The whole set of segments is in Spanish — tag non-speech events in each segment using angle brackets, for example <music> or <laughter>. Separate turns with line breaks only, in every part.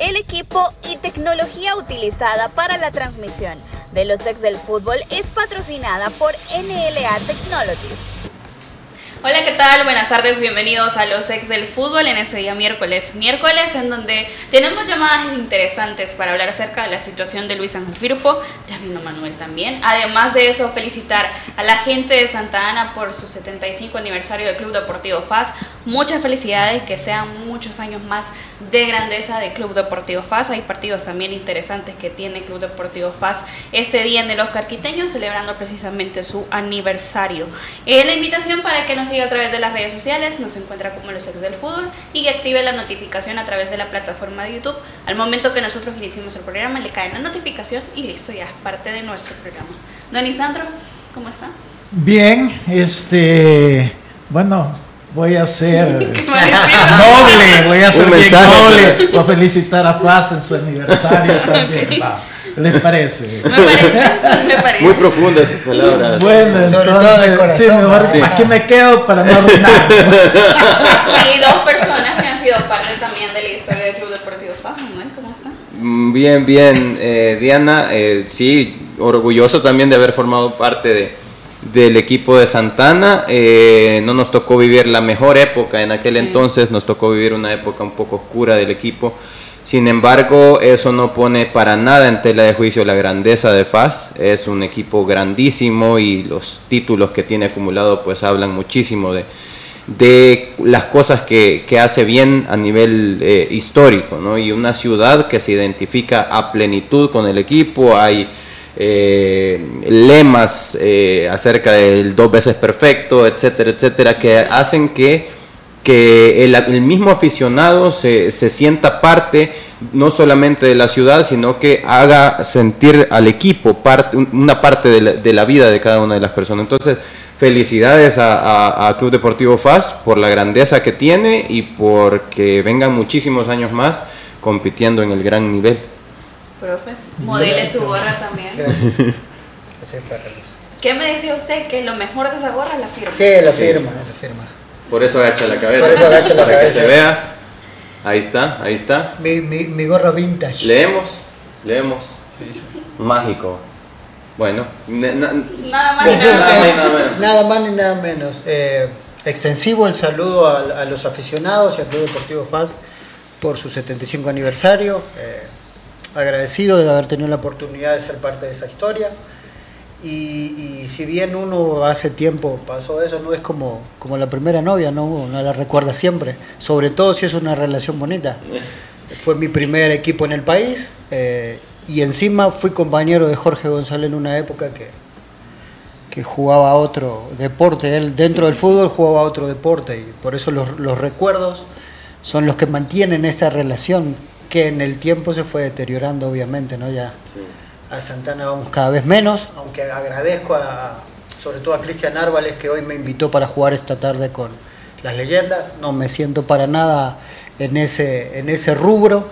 El equipo y tecnología utilizada para la transmisión de los ex del fútbol es patrocinada por NLA Technologies. Hola, ¿qué tal? Buenas tardes, bienvenidos a los ex del fútbol en este día miércoles. Miércoles en donde tenemos llamadas interesantes para hablar acerca de la situación de Luis Ángel Firpo, de Amino Manuel también. Además de eso, felicitar a la gente de Santa Ana por su 75 aniversario del Club Deportivo FAS. Muchas felicidades, que sean muchos años más de grandeza de Club Deportivo FAS. Hay partidos también interesantes que tiene Club Deportivo FAS este día en el Oscar Quiteño, celebrando precisamente su aniversario. Eh, la invitación para que nos siga a través de las redes sociales, nos encuentra como los ex del fútbol y que active la notificación a través de la plataforma de YouTube. Al momento que nosotros iniciemos el programa, le cae la notificación y listo, ya es parte de nuestro programa. Don Isandro, ¿cómo está?
Bien, este, bueno, voy a ser <laughs> <laughs> noble, voy a ser noble, voy a felicitar a Paz en su <laughs> aniversario también. ¿Les parece?
Me parece, Muy profundas sus palabras.
Bueno, sobre todo de corazón. Sí, mejor aquí me quedo para no arruinar.
Hay <laughs> dos personas que han sido parte también de la historia del Club Deportivo FAM, ¿Cómo está?
Mm, bien, bien, eh, Diana, eh, sí, orgulloso también de haber formado parte de, del equipo de Santana. Eh, no nos tocó vivir la mejor época en aquel entonces, nos tocó vivir una época un poco oscura del equipo. Sin embargo, eso no pone para nada en tela de juicio la grandeza de FAS. Es un equipo grandísimo y los títulos que tiene acumulado pues hablan muchísimo de, las cosas que, que, hace bien a nivel eh, histórico. ¿no? Y una ciudad que se identifica a plenitud con el equipo. Hay eh, lemas eh, acerca del dos veces perfecto, etcétera, etcétera, que hacen que que el, mismo aficionado se, se, sienta parte no solamente de la ciudad, sino que haga sentir al equipo parte, una parte de la, vida de cada una de las personas. Entonces, felicidades a, Club Deportivo FAS por la grandeza que tiene y porque vengan muchísimos años más compitiendo en el gran nivel.
Profe, modele su gorra también. Gracias. ¿Qué me decía usted? Que lo mejor de esa gorra es la firma.
Sí, la firma, la firma.
Por eso agacha la cabeza. Por eso agacha la Para que se vea. Ahí está, ahí está.
Mi, mi, mi gorra vintage.
Leemos, leemos.
Mágico.
Bueno,
nada más ni nada,
menos. Nada más ni nada menos. Eh, extensivo el saludo a, los aficionados y al Club Deportivo FAS por su 75 aniversario. Eh, agradecido de haber tenido la oportunidad de ser parte de esa historia. Y, si bien uno hace tiempo pasó eso, no es como, como la primera novia, ¿no? uno la recuerda siempre, sobre todo si es una relación bonita. Fue mi primer equipo en el país eh, y encima fui compañero de Jorge González en una época que, que jugaba otro deporte, él dentro del fútbol jugaba otro deporte y por eso los, los recuerdos son los que mantienen esta relación que en el tiempo se fue deteriorando obviamente, ¿no? Ya a Santana vamos cada vez menos, aunque agradezco a, sobre todo a Cristian Árvales que hoy me invitó para jugar esta tarde con las leyendas. No me siento para nada en ese, en ese rubro,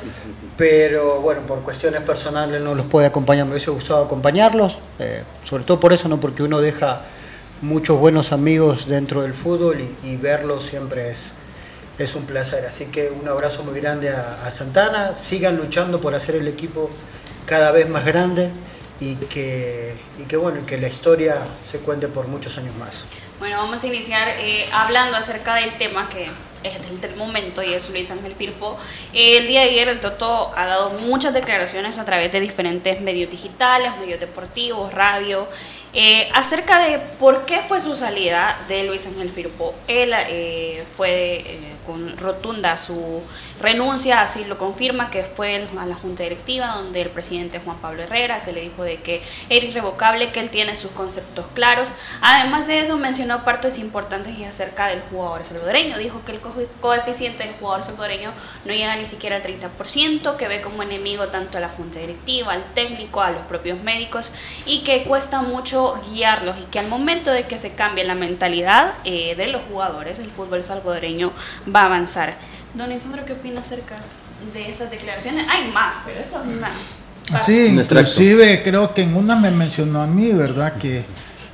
pero bueno, por cuestiones personales no los puede acompañar, me hubiese gustado acompañarlos, eh, sobre todo por eso, no porque uno deja muchos buenos amigos dentro del fútbol y, verlos siempre es, es un placer. Así que un abrazo muy grande a, a Santana, sigan luchando por hacer el equipo cada vez más grande y que, y que, bueno, que la historia se cuente por muchos años más.
Bueno, vamos a iniciar eh, hablando acerca del tema que es del momento y es Luis Ángel Firpo. el día de ayer el Toto ha dado muchas declaraciones a través de diferentes medios digitales, medios deportivos, radio, eh, acerca de por qué fue su salida de Luis Ángel Firpo. Él eh, fue con rotunda su renuncia, así lo confirma, que fue a la junta directiva donde el presidente Juan Pablo Herrera, que le dijo de que era irrevocable, que él tiene sus conceptos claros. Además de eso, mencionó partes importantes y acerca del jugador salvadoreño. Dijo que el coeficiente del jugador salvadoreño no llega ni siquiera al 30%, que ve como enemigo tanto a la junta directiva, al técnico, a los propios médicos y que cuesta mucho guiarlos y que al momento de que se cambie la mentalidad eh, de los jugadores, el fútbol salvadoreño va a avanzar. Don Isandro, ¿qué opina acerca de esas declaraciones? Hay más, pero eso es una...
Sí, inclusive creo que en una me mencionó a mí, ¿verdad? Que,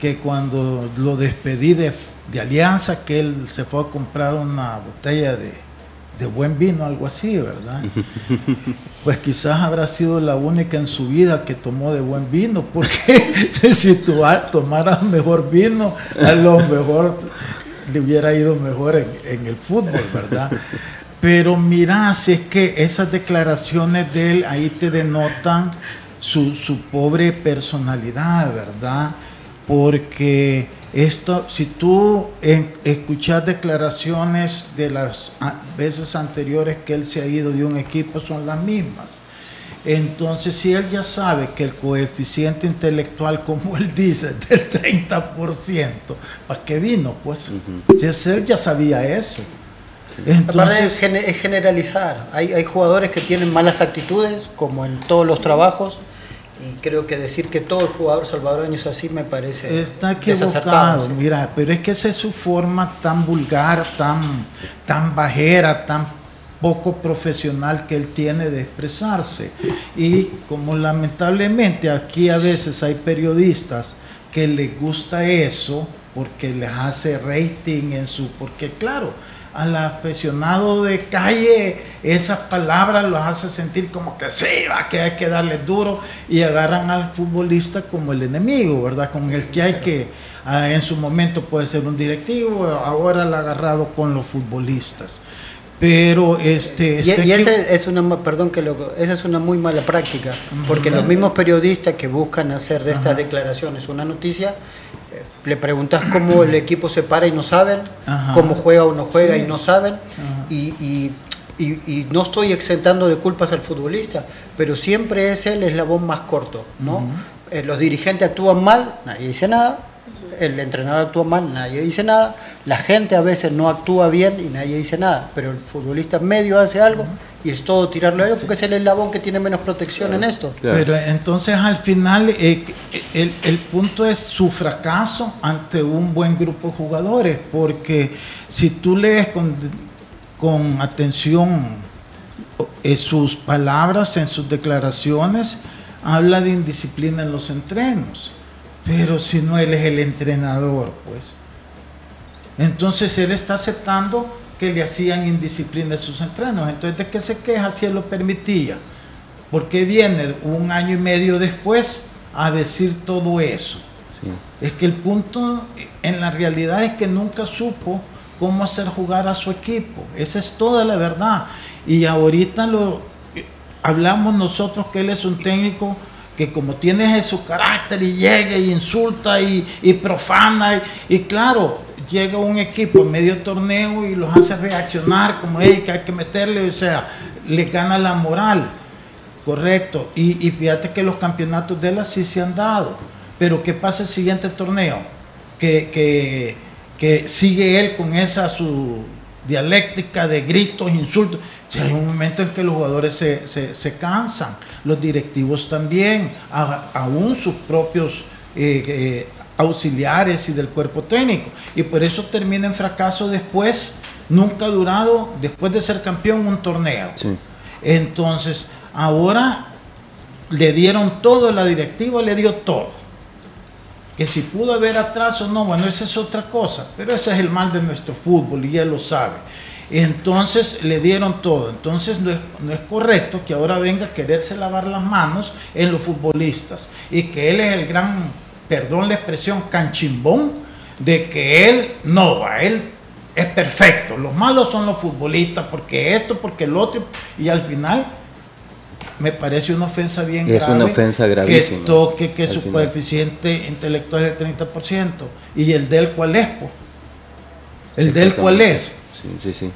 que cuando lo despedí de, de Alianza, que él se fue a comprar una botella de, de buen vino, algo así, ¿verdad? <laughs> Pues quizás habrá sido la única en su vida que tomó de buen vino, porque <laughs> si tú tomaras mejor vino, a lo mejor le hubiera ido mejor en, en el fútbol, ¿verdad? Pero mira, si es que esas declaraciones de él ahí te denotan su, su pobre personalidad, ¿verdad? Porque esto, si tú escuchas declaraciones de las veces anteriores que él se ha ido de un equipo, son las mismas. Entonces, si él ya sabe que el coeficiente intelectual, <laughs> como él dice, es del 30%, ¿para qué vino? Pues, si él ya sabía eso.
Entonces, es generalizar. Hay, hay jugadores que tienen malas actitudes, como en todos los trabajos y creo que decir que todo el jugador salvadoreño es así me parece
está equivocado mira pero es que esa es su forma tan vulgar tan tan bajera tan poco profesional que él tiene de expresarse. Y como lamentablemente aquí a veces hay periodistas que les gusta eso porque les hace rating en su porque claro al aficionado de calle, esas palabras los hace sentir como que sí, va, que hay que darle duro y agarran al futbolista como el enemigo, ¿verdad? Con el que hay que, ah, en su momento puede ser un directivo, ahora lo ha agarrado con los futbolistas. Pero este...
Y, y ese es una, perdón que lo, esa es una muy mala práctica, porque los mismos periodistas que buscan hacer de estas declaraciones una noticia, le preguntas cómo el equipo se para y no saben, cómo juega o no juega y no saben, y, no estoy exentando de culpas al futbolista, pero siempre es el eslabón más corto, ¿no? Eh, los dirigentes actúan mal, nadie dice nada, el entrenador actúa mal, nadie dice nada, la gente a veces no actúa bien y nadie dice nada, pero el futbolista medio hace algo y es todo tirarlo a ellos porque es el eslabón que tiene menos protección en esto.
Pero entonces al final eh, el, el, punto es su fracaso ante un buen grupo de jugadores, porque si tú lees con, con atención eh, sus palabras en sus declaraciones, habla de indisciplina en los entrenos, pero si no él es el entrenador, pues. Entonces él está aceptando que le hacían indisciplina en sus entrenos. Entonces, ¿de qué se queja si él lo permitía? Porque viene un año y medio después a decir todo eso? Es que el punto en la realidad es que nunca supo cómo hacer jugar a su equipo. Esa es toda la verdad. Y ahorita lo hablamos nosotros que él es un técnico que como tiene su carácter y llega y insulta y, profana y claro, llega un equipo en medio torneo y los hace reaccionar como hey, que hay que meterle, o sea, le gana la moral, correcto. Y, fíjate que los campeonatos de él así se han dado. Pero ¿qué pasa el siguiente torneo? Que, que, sigue él con esa su dialéctica de gritos, insultos. hay un momento en que los jugadores se, se, cansan, los directivos también, aún sus propios eh, eh, auxiliares y del cuerpo técnico. Y por eso termina en fracaso después, nunca ha durado, después de ser campeón, un torneo. Entonces, ahora le dieron todo, la directiva le dio todo. Que si pudo haber atraso, no, bueno, esa es otra cosa, pero ese es el mal de nuestro fútbol y él lo sabe. Entonces le dieron todo. Entonces no es, no es, correcto que ahora venga a quererse lavar las manos en los futbolistas y que él es el gran perdón la expresión, canchimbón, de que él no va, él es perfecto. Los malos son los futbolistas, porque esto, porque el otro, y al final me parece una ofensa bien
es una ofensa gravísima.
Que toque que su coeficiente intelectual es del 30%. ¿Y el del cuál es? ¿El del cuál es?
Sí, sí, sí.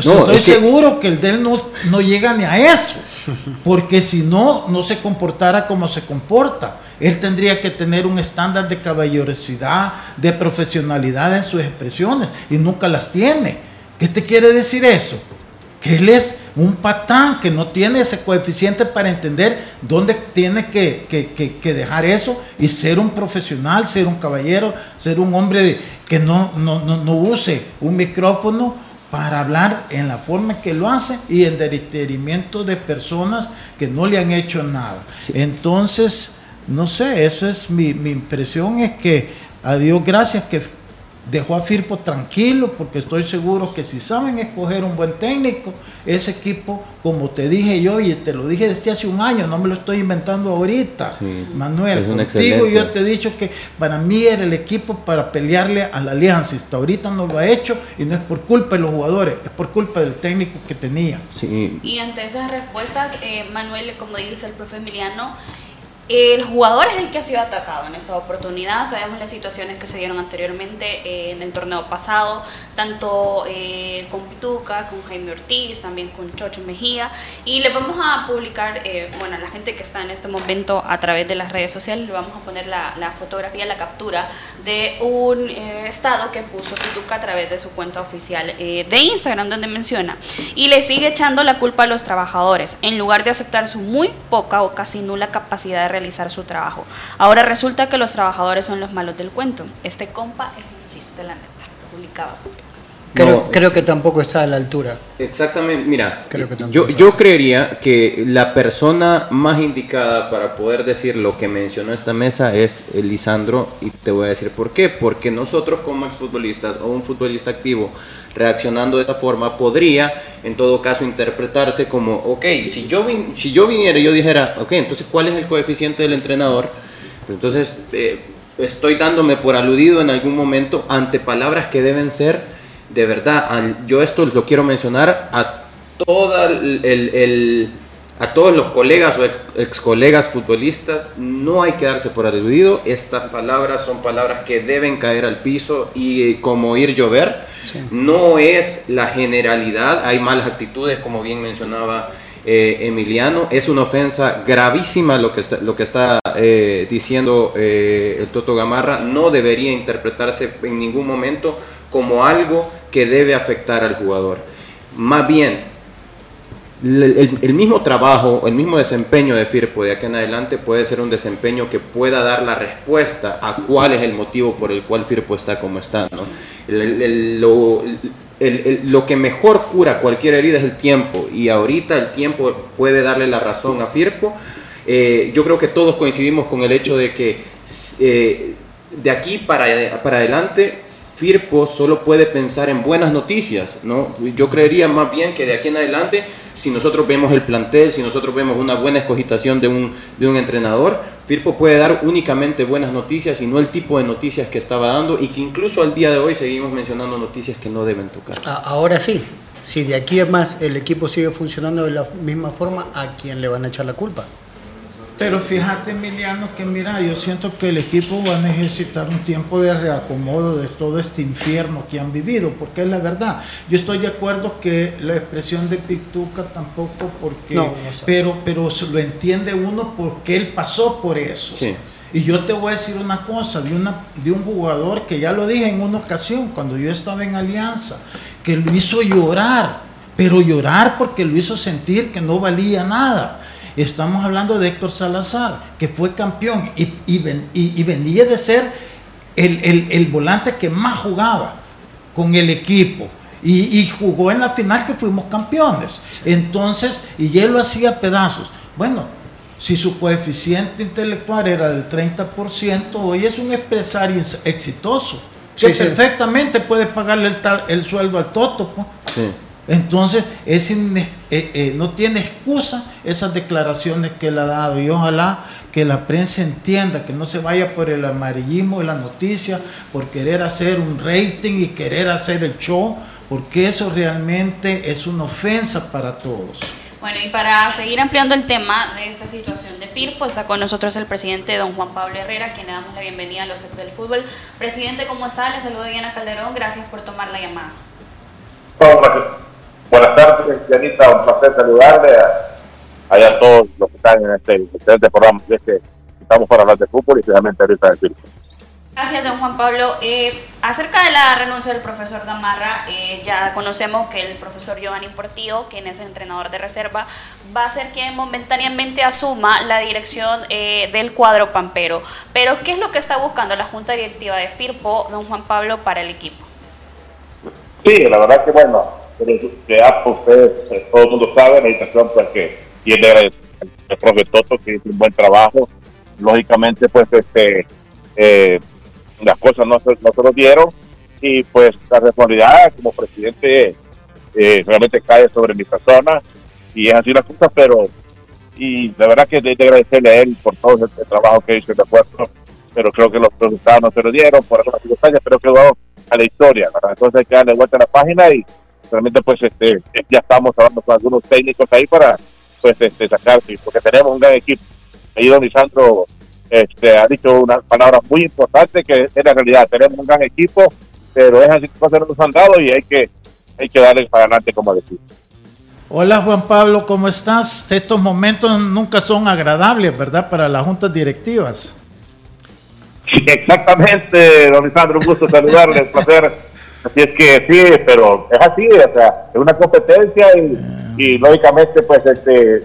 Yo estoy seguro que el de él no, no llega ni a eso, <laughs> porque si no, no se comportara como se comporta. Él tendría que tener un estándar de caballerosidad, de profesionalidad en sus expresiones, y nunca las tiene. ¿Qué te quiere decir eso? Que él es un patán que no tiene ese coeficiente para entender dónde tiene que, dejar eso y ser un profesional, ser un caballero, ser un hombre que no, no use un micrófono para hablar en la forma que lo hace y en detrimento de personas que no le han hecho nada. Entonces, no sé, eso es mi, mi impresión, es que a Dios gracias que dejó a Firpo tranquilo porque estoy seguro que si saben escoger un buen técnico, ese equipo, como te dije yo y te lo dije desde hace un año, no me lo estoy inventando ahorita, Manuel, contigo yo te he dicho que para mí era el equipo para pelearle a la alianza, hasta ahorita no lo ha hecho y no es por culpa de los jugadores, es por culpa del técnico que tenía.
Y ante esas respuestas, eh, Manuel, como dice el profe Emiliano, el jugador es el que ha sido atacado en esta oportunidad. Sabemos las situaciones que se dieron anteriormente eh, en el torneo pasado, tanto eh, con Pituca, con Jaime Ortiz, también con Chocho Mejía. Y le vamos a publicar, eh, bueno, a la gente que está en este momento a través de las redes sociales, le vamos a poner la, la fotografía, la captura de un estado que puso Pituca a través de su cuenta oficial de Instagram, donde menciona. Y le sigue echando la culpa a los trabajadores, en lugar de aceptar su muy poca o casi nula capacidad de realizar su trabajo. Ahora resulta que los trabajadores son los malos del cuento. Este compa es un chiste, la neta. Publicaba.
Creo, creo, que tampoco está a la altura.
Exactamente, mira, yo, yo creería que la persona más indicada para poder decir lo que mencionó esta mesa es Lisandro y te voy a decir por qué. Porque nosotros como exfutbolistas o un futbolista activo reaccionando de esta forma podría en todo caso interpretarse como, ok, si yo, si yo viniera y yo dijera, ok, entonces ¿cuál es el coeficiente del entrenador? Pues entonces eh, estoy dándome por aludido en algún momento ante palabras que deben ser de verdad, yo esto lo quiero mencionar a toda el, a todos los colegas o ex colegas futbolistas, no hay que darse por aludido, estas palabras son palabras que deben caer al piso y como ir llover, no es la generalidad, hay malas actitudes como bien mencionaba eh, Emiliano. Es una ofensa gravísima lo que está, eh, diciendo eh, el Toto Gamarra. No debería interpretarse en ningún momento como algo que debe afectar al jugador. Más bien, el, mismo trabajo, el mismo desempeño de Firpo de aquí en adelante puede ser un desempeño que pueda dar la respuesta a cuál es el motivo por el cual Firpo está como está. ¿no? Lo que mejor cura cualquier herida es el tiempo y ahorita el tiempo puede darle la razón a Firpo. Eh, yo creo que todos coincidimos con el hecho de que eh, de aquí para, para adelante Firpo solo puede pensar en buenas noticias, ¿no? Yo creería más bien que de aquí en adelante, si nosotros vemos el plantel, si nosotros vemos una buena escogitación de un, de un entrenador, Firpo puede dar únicamente buenas noticias y no el tipo de noticias que estaba dando y que incluso al día de hoy seguimos mencionando noticias que no deben tocar.
Ahora sí, si de aquí en más el equipo sigue funcionando de la misma forma, ¿a quién le van a echar la culpa?
Pero fíjate, Emiliano, que mira, yo siento que el equipo va a necesitar un tiempo de reacomodo de todo este infierno que han vivido, porque es la verdad. Yo estoy de acuerdo que la expresión de Pictuca tampoco, porque, pero, pero lo entiende uno porque él pasó por eso. Y yo te voy a decir una cosa, de, una, de un jugador que ya lo dije en una ocasión, cuando yo estaba en Alianza, que lo hizo llorar, pero llorar porque lo hizo sentir que no valía nada Estamos hablando de Héctor Salazar, que fue campeón y, y, venía de ser el, volante que más jugaba con el equipo. Y, jugó en la final que fuimos campeones. Entonces, y él lo hacía pedazos. Bueno, si su coeficiente intelectual era del 30%, hoy es un empresario exitoso. Que perfectamente puede pagarle el, sueldo al Toto. Entonces, es eh, eh, no tiene excusa esas declaraciones que él ha dado y ojalá que la prensa entienda, que no se vaya por el amarillismo de la noticia, por querer hacer un rating y querer hacer el show, porque eso realmente es una ofensa para todos.
Bueno, y para seguir ampliando el tema de esta situación de FIR, pues está con nosotros el presidente don Juan Pablo Herrera, quien le damos la bienvenida a los ex del fútbol. Presidente, ¿cómo está? Le saludo Diana Calderón, gracias por tomar la llamada.
Tardes, Janita. Un placer saludarle a, a todos los que están en este excelente programa. Es que estamos para hablar de fútbol y especialmente ahorita de circo.
Gracias, don Juan Pablo. Eh, acerca de la renuncia del profesor Damarra, eh, ya conocemos que el profesor Giovanni Portillo, quien es el entrenador de reserva, va a ser quien momentáneamente asuma la dirección eh, del cuadro pampero. Pero, ¿qué es lo que está buscando la Junta Directiva de FIRPO, don Juan Pablo, para el equipo?
Sí, la verdad que bueno, ya ustedes, todo el mundo sabe, la situación pues que tiene el profe Toto, que hizo un buen trabajo. Lógicamente, pues este las cosas no se, no se lo dieron y pues la responsabilidad como presidente eh, realmente cae sobre mi persona y es así la cosa, pero y de verdad que de, agradecerle a él por todo el, trabajo que hizo en el puerto, pero creo que los resultados no se lo dieron por algunas circunstancias, pero quedó a la historia, entonces hay que darle vuelta a la página y realmente pues este ya estamos hablando con algunos técnicos ahí para pues este sacar, porque tenemos un gran equipo. Ahí don Lisandro este, ha dicho una palabra muy importante que es la realidad. Tenemos un gran equipo, pero es así que cosas nos han dado y hay que, hay que darle para adelante, como decir.
Hola Juan Pablo, ¿cómo estás? Estos momentos nunca son agradables, ¿verdad? Para las juntas directivas.
exactamente, don Lisandro, un gusto saludarle, un placer. Así es que sí, pero es así, o sea, es una competencia y, lógicamente, pues, este,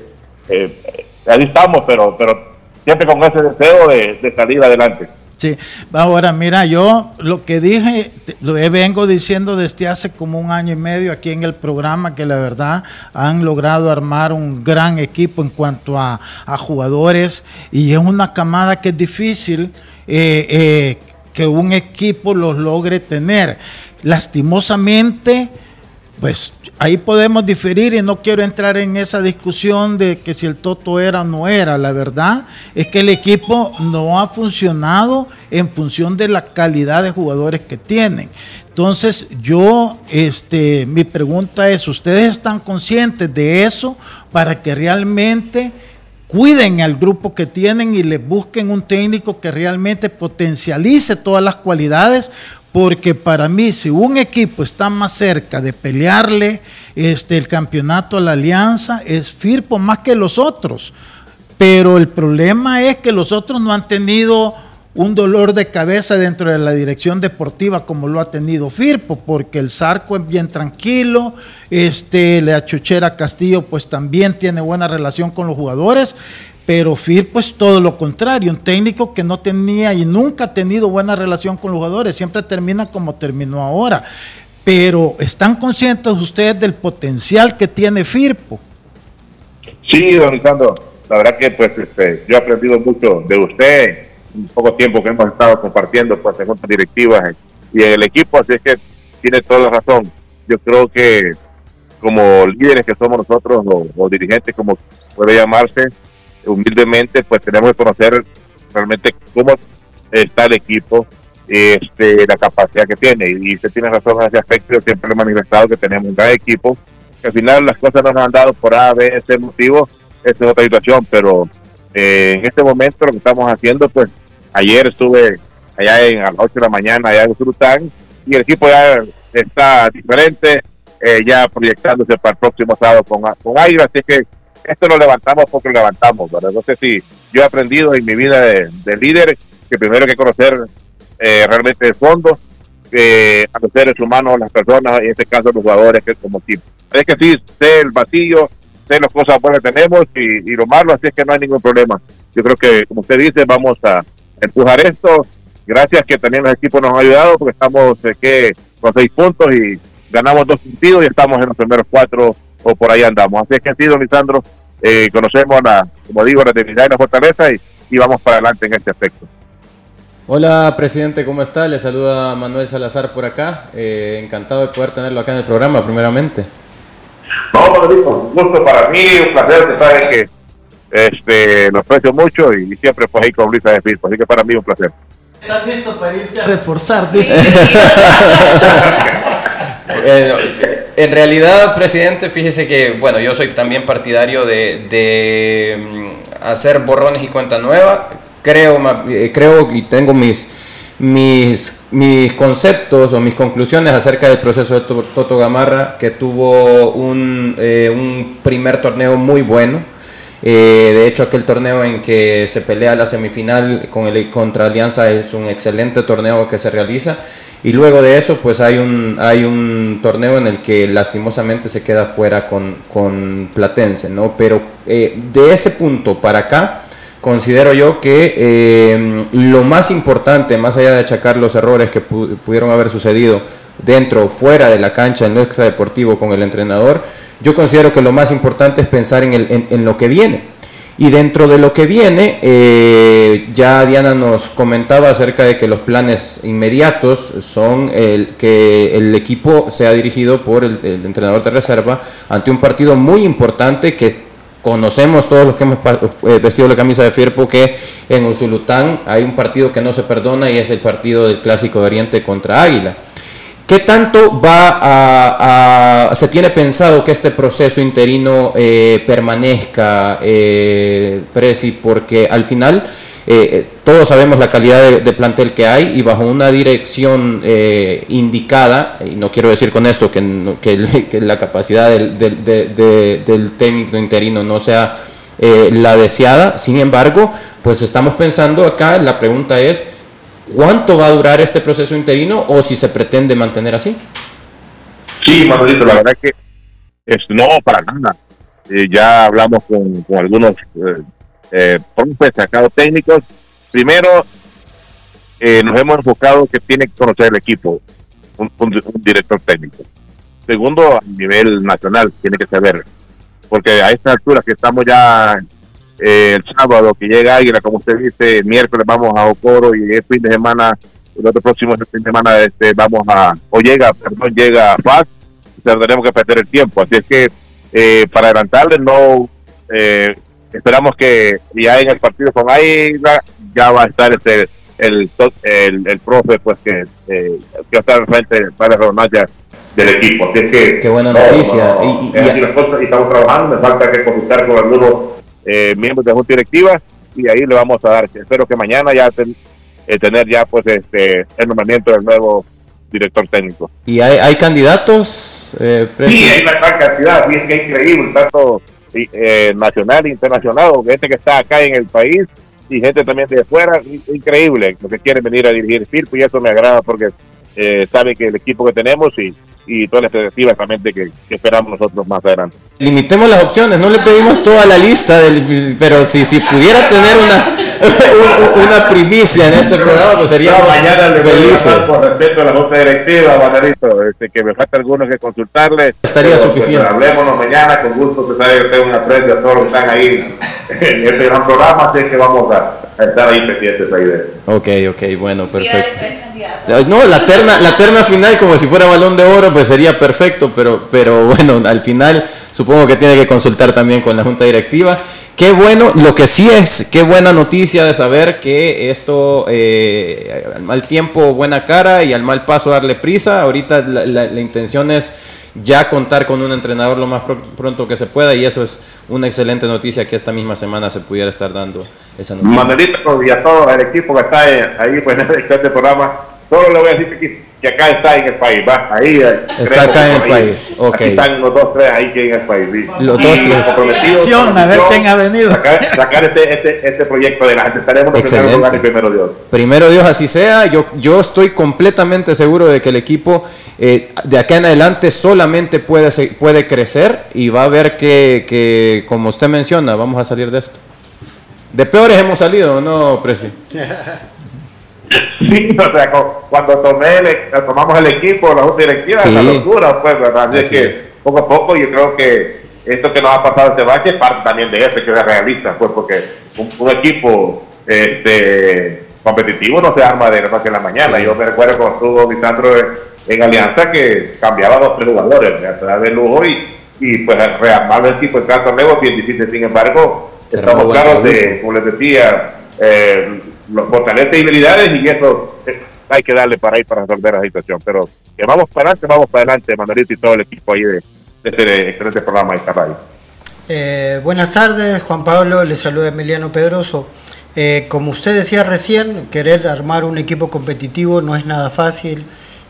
eh, ahí estamos, pero, pero siempre con ese deseo de, salir adelante.
Sí, ahora mira, yo lo que dije, lo vengo diciendo desde hace como un año y medio aquí en el programa, que la verdad han logrado armar un gran equipo en cuanto a, jugadores y es una camada que es difícil eh, eh, que un equipo los logre tener. Lastimosamente, pues ahí podemos diferir y no quiero entrar en esa discusión de que si el Toto era o no era. La verdad es que el equipo no ha funcionado en función de la calidad de jugadores que tienen. Entonces, yo, este, mi pregunta es, ¿ustedes están conscientes de eso para que realmente cuiden al grupo que tienen y le busquen un técnico que realmente potencialice todas las cualidades? Porque para mí si un equipo está más cerca de pelearle este, el campeonato a la alianza, es Firpo más que los otros. Pero el problema es que los otros no han tenido un dolor de cabeza dentro de la dirección deportiva como lo ha tenido Firpo, porque el Zarco es bien tranquilo, este, la Chuchera Castillo pues también tiene buena relación con los jugadores, pero Fir, pues todo lo contrario, un técnico que no tenía y nunca ha tenido buena relación con los jugadores, siempre termina como terminó ahora. Pero ¿están conscientes ustedes del potencial que tiene Firpo?
Sí, don Lisandro, la verdad que pues este, yo he aprendido mucho de usted en poco tiempo que hemos estado compartiendo pues en otras directivas y el equipo, así es que tiene toda la razón. Yo creo que como líderes que somos nosotros o dirigentes, como puede llamarse, humildemente pues tenemos que conocer realmente cómo está el equipo, este, la capacidad que tiene. Y usted tiene razón en ese aspecto, yo siempre le he manifestado que tenemos un gran equipo, que al final las cosas no nos han dado por A, B, C motivo, esta es otra situación, pero eh, en este momento lo que estamos haciendo, pues ayer estuve allá en, a las 8 de la mañana, allá en Surután, y el equipo ya está diferente, eh, ya proyectándose para el próximo sábado con, con Aire, así que esto lo levantamos porque lo levantamos, ¿verdad? Sé si yo he aprendido en mi vida de, líder que primero hay que conocer eh, realmente el fondo, eh, a los seres humanos, las personas, en este caso los jugadores, que es como tipo. Es que sí, sé el vacío, sé las cosas buenas que tenemos y, lo malo, así es que no hay ningún problema. Yo creo que, como usted dice, vamos a empujar esto. Gracias que también los equipos nos han ayudado porque estamos eh, con seis puntos y ganamos dos sentidos y estamos en los primeros cuatro o por ahí andamos. Así es que sí, don Lisandro, eh, conocemos, la, como digo, la debilidad y la fortaleza y, y vamos para adelante en este aspecto.
Hola, presidente, ¿cómo está? Le saluda Manuel Salazar por acá. Eh, encantado de poder tenerlo acá en el programa, primeramente.
No, un gusto para mí, un placer, que saben que este, lo aprecio mucho y siempre pues ahí con Luisa de Firpo, así que para mí un placer.
¿Estás listo para irte a reforzar? <laughs> <laughs> Dice.
en realidad, presidente, fíjese que, bueno, yo soy también partidario de, mm, hacer borrones y cuenta nueva. Creo, eh, creo y tengo mis, mis, mis conceptos o mis conclusiones acerca del proceso de Toto Gamarra, que tuvo un, eh, un primer torneo muy bueno. Eh, de hecho, aquel torneo en que se pelea la semifinal con el, contra Alianza es un excelente torneo que se realiza. Y luego de eso, pues hay un, hay un torneo en el que lastimosamente se queda fuera con, con Platense, ¿no? Pero eh, de ese punto para acá, considero yo que eh, lo más importante, más allá de achacar los errores que pudieron haber sucedido dentro o fuera de la cancha en lo extradeportivo con el entrenador, yo considero que lo más importante es pensar en, el, en, lo que viene. Y dentro de lo que viene, eh, ya Diana nos comentaba acerca de que los planes inmediatos son el, que el equipo sea dirigido por el, el entrenador de reserva ante un partido muy importante que Conocemos todos los que hemos eh, vestido la camisa de Firpo que en Usulután hay un partido que no se perdona y es el partido del Clásico de Oriente contra Águila. ¿Qué tanto va a, se tiene pensado que este proceso interino eh, permanezca, eh, Presi? Porque al final eh, eh, todos sabemos la calidad de, plantel que hay y bajo una dirección eh, indicada, y no quiero decir con esto que, <laughs> que, la capacidad del, del, técnico interino no sea la deseada, sin embargo, pues estamos pensando acá, la pregunta es, ¿cuánto va a durar este proceso interino o si se pretende mantener así?
Sí, Manolito, la verdad que es, no, para nada. ya hablamos con, con algunos eh, profes, sacados técnicos. Primero, eh, nos hemos enfocado que tiene que conocer el equipo, un, director técnico. Segundo, a nivel nacional, tiene que saber, porque a esta altura que estamos ya eh, el sábado, que llega Águila, como usted dice, miércoles vamos a Ocoro y el fin de semana, el otro próximo fin de semana este, vamos a, o llega, perdón, llega a Paz, tendremos que perder el tiempo. Así es que eh, para adelantarle, no eh, esperamos que ya en el partido con Águila ya va a estar este el el, el profe pues que, eh, que va a estar frente para la redundancia del equipo. Así es que
qué buena noticia. Y,
estamos trabajando me falta que consultar con algunos eh, miembros de la junta directiva y ahí le vamos a dar espero que mañana ya eh, tener ya pues este el nombramiento del nuevo director técnico.
Y hay, hay candidatos
eh, sí hay una gran cantidad y es que es increíble tanto eh, nacional internacional, gente que está acá en el país y gente también de afuera, increíble, lo que quieren venir a dirigir Firpo y eso me agrada porque eh, sabe que el equipo que tenemos y, y todas las expectativas también que, que, esperamos nosotros más adelante.
Limitemos las opciones, no le pedimos toda la lista, del, pero si, si pudiera tener una, <laughs> una primicia en este programa, pues sería
no, mañana le felices. Por respeto a la junta directiva, Banarito, este, que me falta algunos que consultarle.
Estaría suficiente.
Pues, hablémonos mañana, con gusto, que sabe que tengo una aprecio a todos los que están ahí en este gran programa, así que vamos a estar ahí pendientes ahí de
Ok, ok, bueno, perfecto. No, la terna, la terna <laughs> final como si fuera balón de oro, pues sería perfecto, pero, pero bueno, al final supongo que tiene que consultar también con la junta directiva. Qué bueno, lo que sí es, qué buena noticia de saber que esto, eh, al mal tiempo, buena cara y al mal paso darle prisa. Ahorita la intención es ya contar con un entrenador lo más pronto que se pueda y eso es una excelente noticia que esta misma semana se pudiera estar dando esa noticia.
Manuelito y a todo el equipo que está ahí pues, <laughs> en este programa, solo le voy a decir que que acá está en el país, va, ahí.
Está acá en el país, ok. Aquí
están los dos, tres ahí que en el país.
Los dos, tres.
A ver quién ha venido.
Sacar, este, este, este, proyecto adelante. Estaremos
Excelente.
primero Dios.
Primero Dios, así sea. Yo, yo estoy completamente seguro de que el equipo eh, de acá en adelante solamente puede, puede crecer y va a ver que, que, como usted menciona, vamos a salir de esto. De peores hemos salido, ¿no, Presi? <laughs>
Sí, o sea, cuando tomé tomamos el equipo, la junta directiva, sí. la locura, pues, ¿verdad? Así, es que poco a poco yo creo que esto que nos ha pasado este bache es parte también de eso, que es realista, pues, porque un, equipo este, competitivo no se arma de la noche a la mañana. Yo me recuerdo cuando estuvo Lisandro en, Alianza que cambiaba dos tres jugadores, ¿verdad? de lujo y, y pues rearmar el equipo en caso nuevo es bien difícil. Sin embargo, estamos claros de, como les decía, eh, los fortalece y habilidades y eso hay que darle para ir para resolver la situación. Pero que vamos para adelante, vamos para adelante, Manuelito y todo el equipo ahí de, este excelente programa de esta
Eh, buenas tardes, Juan Pablo, le saluda Emiliano Pedroso. Eh, como usted decía recién, querer armar un equipo competitivo no es nada fácil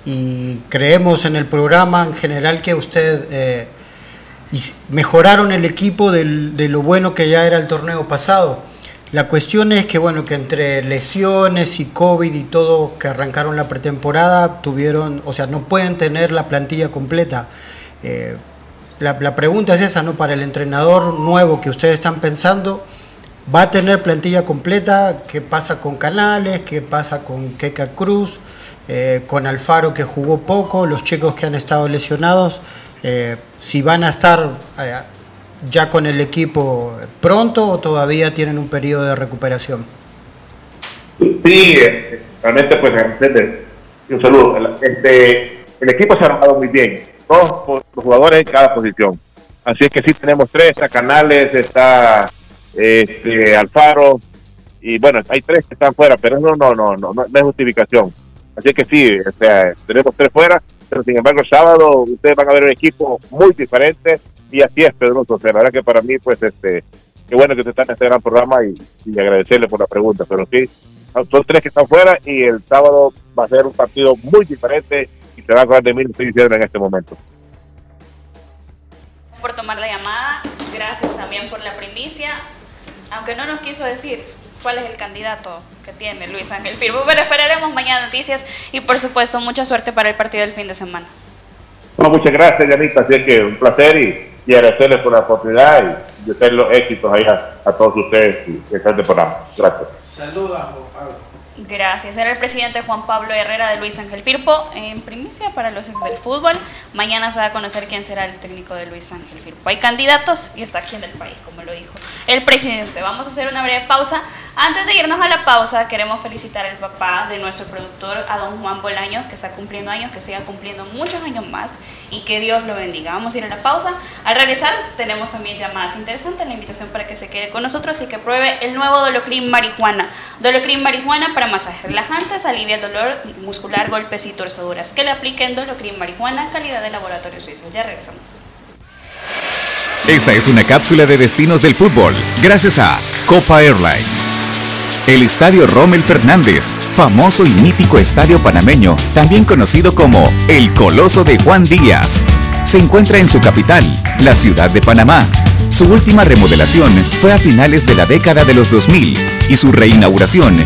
y creemos en el programa en general que usted eh, mejoraron el equipo de lo bueno que ya era el torneo pasado. La cuestión es que bueno que entre lesiones y COVID y todo que arrancaron la pretemporada tuvieron, o sea, no pueden tener la plantilla completa. Eh, la, la, pregunta es esa, ¿no? Para el entrenador nuevo que ustedes están pensando, ¿va a tener plantilla completa? ¿Qué pasa con Canales? ¿Qué pasa con Keka Cruz? Eh, con Alfaro que jugó poco, los chicos que han estado lesionados, eh, si van a estar ya con el equipo pronto o todavía tienen un periodo de recuperación.
Sí, realmente pues un saludo. Este, el equipo se ha armado muy bien, todos los jugadores en cada posición. Así es que sí tenemos tres, está Canales, está este, Alfaro, y bueno, hay tres que están fuera, pero no, no, no, no, no, es justificación. Así que sí, o sea, tenemos tres fuera, pero sin embargo el sábado ustedes van a ver un equipo muy diferente y así es Pedro. O la verdad que para mí, pues, este, qué bueno que usted está en este gran programa y, agradecerle por la pregunta. Pero sí, son tres que están fuera y el sábado va a ser un partido muy diferente y se va a acordar de mí, estoy diciendo en este momento.
Por tomar la llamada, gracias también por la primicia, aunque no nos quiso decir cuál es el candidato que tiene Luis Ángel Firmo. Pero esperaremos mañana noticias y por supuesto mucha suerte para el partido del fin de semana.
muchas gracias, Yanita. Así que un placer y, agradecerles por la oportunidad y de los éxitos ahí a, todos ustedes y que están de programa. Gracias.
Saludos, Pablo.
Gracias. Era el presidente Juan Pablo Herrera de Luis Ángel Firpo en primicia para los ex del fútbol. Mañana se va a conocer quién será el técnico de Luis Ángel Firpo. Hay candidatos y está aquí en el país, como lo dijo el presidente. Vamos a hacer una breve pausa. Antes de irnos a la pausa, queremos felicitar al papá de nuestro productor, a don Juan Bolaños, que está cumpliendo años, que siga cumpliendo muchos años más y que Dios lo bendiga. Vamos a ir a la pausa. Al regresar, tenemos también llamadas interesantes, la invitación para que se quede con nosotros y que pruebe el nuevo Dolocrin Marijuana. Dolocrin Marijuana para masajes relajantes, alivia el dolor muscular, golpes y torceduras. Que le apliquen Dolocrin Marijuana, calidad de laboratorio suizo. Ya regresamos.
Esta es una cápsula de destinos del fútbol, gracias a Copa Airlines. El Estadio Rommel Fernández, famoso y mítico estadio panameño, también conocido como el Coloso de Juan Díaz, se encuentra en su capital, la ciudad de Panamá. Su última remodelación fue a finales de la década de los 2000 y su reinauguración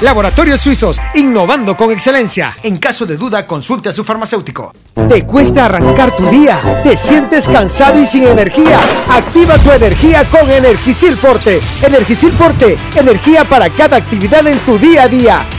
Laboratorios Suizos, innovando con excelencia. En caso de duda, consulte a su farmacéutico. ¿Te cuesta arrancar tu día? ¿Te sientes cansado y sin energía? Activa tu energía con Energisil Forte. Energisil Forte, energía para cada actividad en tu día a día.